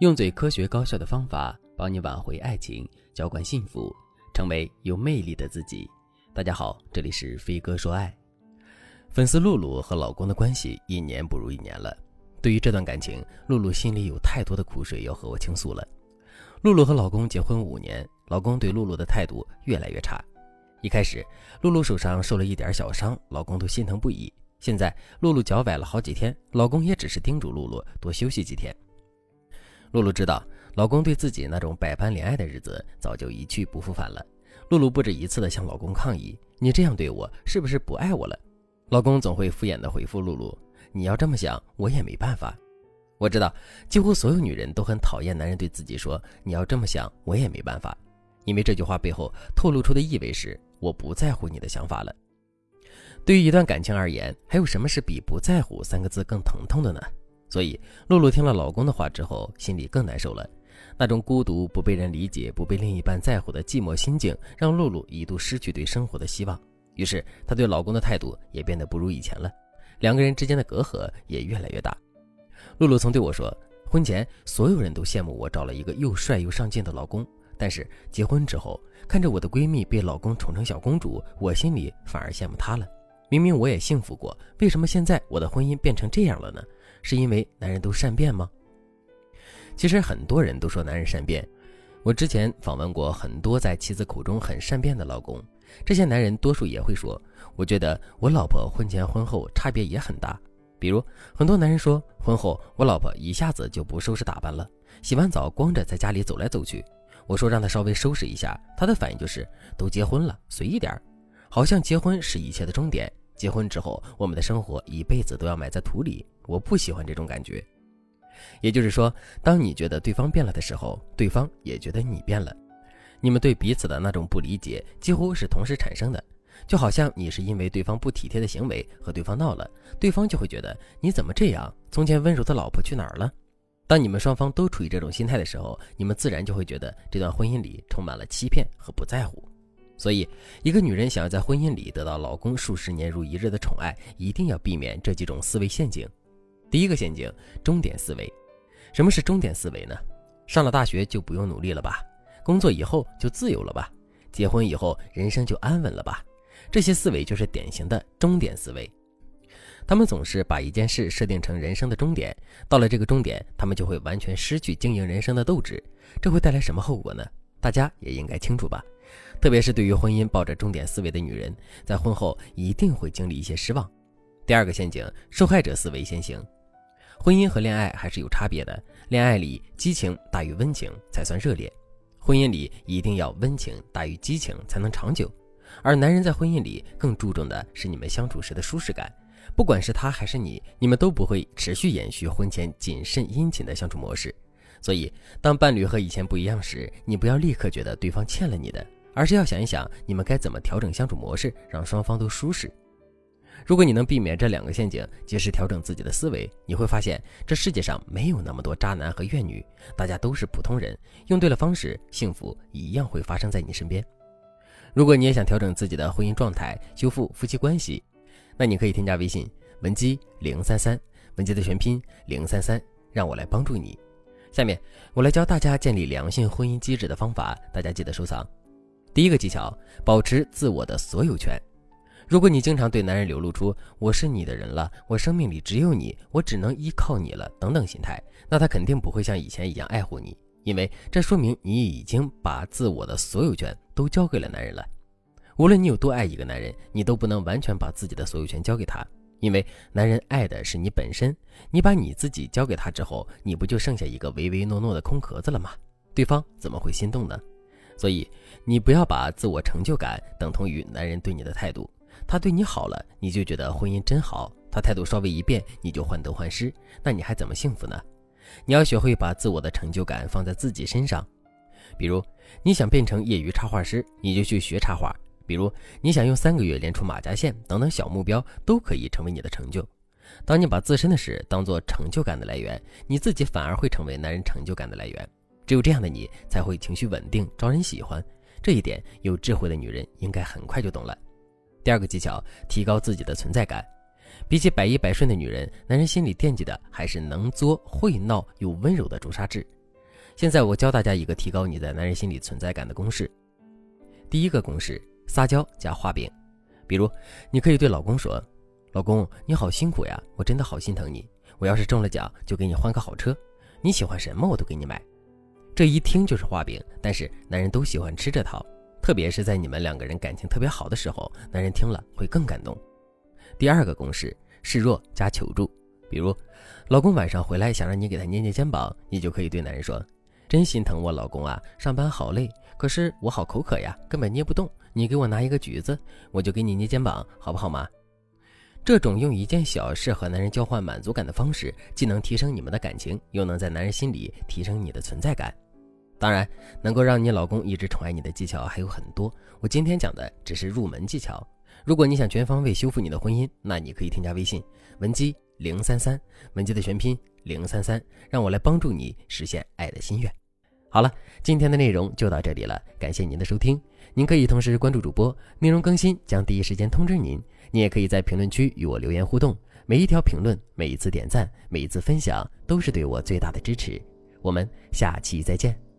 用最科学高效的方法帮你挽回爱情，浇灌幸福，成为有魅力的自己。大家好，这里是飞哥说爱。粉丝露露和老公的关系一年不如一年了。对于这段感情，露露心里有太多的苦水要和我倾诉了。露露和老公结婚五年，老公对露露的态度越来越差。一开始，露露手上受了一点小伤，老公都心疼不已。现在，露露脚崴了好几天，老公也只是叮嘱露露多休息几天。露露知道，老公对自己那种百般怜爱的日子早就一去不复返了。露露不止一次的向老公抗议：“你这样对我，是不是不爱我了？”老公总会敷衍的回复露露：“你要这么想，我也没办法。”我知道，几乎所有女人都很讨厌男人对自己说：“你要这么想，我也没办法。”因为这句话背后透露出的意味是：我不在乎你的想法了。对于一段感情而言，还有什么是比“不在乎”三个字更疼痛的呢？所以，露露听了老公的话之后，心里更难受了。那种孤独、不被人理解、不被另一半在乎的寂寞心境，让露露一度失去对生活的希望。于是，她对老公的态度也变得不如以前了。两个人之间的隔阂也越来越大。露露曾对我说：“婚前，所有人都羡慕我找了一个又帅又上进的老公，但是结婚之后，看着我的闺蜜被老公宠成小公主，我心里反而羡慕她了。明明我也幸福过，为什么现在我的婚姻变成这样了呢？”是因为男人都善变吗？其实很多人都说男人善变。我之前访问过很多在妻子口中很善变的老公，这些男人多数也会说：“我觉得我老婆婚前婚后差别也很大。”比如很多男人说，婚后我老婆一下子就不收拾打扮了，洗完澡光着在家里走来走去。我说让她稍微收拾一下，她的反应就是：“都结婚了，随意点儿好像结婚是一切的终点。结婚之后，我们的生活一辈子都要埋在土里。我不喜欢这种感觉，也就是说，当你觉得对方变了的时候，对方也觉得你变了，你们对彼此的那种不理解几乎是同时产生的。就好像你是因为对方不体贴的行为和对方闹了，对方就会觉得你怎么这样？从前温柔的老婆去哪儿了？当你们双方都处于这种心态的时候，你们自然就会觉得这段婚姻里充满了欺骗和不在乎。所以，一个女人想要在婚姻里得到老公数十年如一日的宠爱，一定要避免这几种思维陷阱。第一个陷阱，终点思维。什么是终点思维呢？上了大学就不用努力了吧？工作以后就自由了吧？结婚以后人生就安稳了吧？这些思维就是典型的终点思维。他们总是把一件事设定成人生的终点，到了这个终点，他们就会完全失去经营人生的斗志。这会带来什么后果呢？大家也应该清楚吧？特别是对于婚姻抱着终点思维的女人，在婚后一定会经历一些失望。第二个陷阱，受害者思维先行。婚姻和恋爱还是有差别的。恋爱里激情大于温情才算热烈，婚姻里一定要温情大于激情才能长久。而男人在婚姻里更注重的是你们相处时的舒适感。不管是他还是你，你们都不会持续延续婚前谨慎殷勤的相处模式。所以，当伴侣和以前不一样时，你不要立刻觉得对方欠了你的，而是要想一想你们该怎么调整相处模式，让双方都舒适。如果你能避免这两个陷阱，及时调整自己的思维，你会发现这世界上没有那么多渣男和怨女，大家都是普通人。用对了方式，幸福一样会发生在你身边。如果你也想调整自己的婚姻状态，修复夫妻关系，那你可以添加微信文姬零三三，文姬的全拼零三三，让我来帮助你。下面我来教大家建立良性婚姻机制的方法，大家记得收藏。第一个技巧，保持自我的所有权。如果你经常对男人流露出“我是你的人了，我生命里只有你，我只能依靠你了”等等心态，那他肯定不会像以前一样爱护你，因为这说明你已经把自我的所有权都交给了男人了。无论你有多爱一个男人，你都不能完全把自己的所有权交给他，因为男人爱的是你本身。你把你自己交给他之后，你不就剩下一个唯唯诺诺的空壳子了吗？对方怎么会心动呢？所以，你不要把自我成就感等同于男人对你的态度。他对你好了，你就觉得婚姻真好；他态度稍微一变，你就患得患失，那你还怎么幸福呢？你要学会把自我的成就感放在自己身上。比如，你想变成业余插画师，你就去学插画；比如，你想用三个月练出马甲线，等等小目标都可以成为你的成就。当你把自身的事当做成就感的来源，你自己反而会成为男人成就感的来源。只有这样的你，才会情绪稳定，招人喜欢。这一点，有智慧的女人应该很快就懂了。第二个技巧，提高自己的存在感。比起百依百顺的女人，男人心里惦记的还是能作、会闹又温柔的朱砂痣。现在我教大家一个提高你在男人心里存在感的公式。第一个公式：撒娇加画饼。比如，你可以对老公说：“老公，你好辛苦呀，我真的好心疼你。我要是中了奖，就给你换个好车。你喜欢什么，我都给你买。”这一听就是画饼，但是男人都喜欢吃这套，特别是在你们两个人感情特别好的时候，男人听了会更感动。第二个公式：示弱加求助。比如，老公晚上回来想让你给他捏捏肩膀，你就可以对男人说：“真心疼我老公啊，上班好累，可是我好口渴呀，根本捏不动。你给我拿一个橘子，我就给你捏肩膀，好不好嘛？”这种用一件小事和男人交换满足感的方式，既能提升你们的感情，又能在男人心里提升你的存在感。当然，能够让你老公一直宠爱你的技巧还有很多，我今天讲的只是入门技巧。如果你想全方位修复你的婚姻，那你可以添加微信文姬。零三三，文姬的全拼零三三，让我来帮助你实现爱的心愿。好了，今天的内容就到这里了，感谢您的收听。您可以同时关注主播，内容更新将第一时间通知您。您也可以在评论区与我留言互动，每一条评论、每一次点赞、每一次分享，都是对我最大的支持。我们下期再见。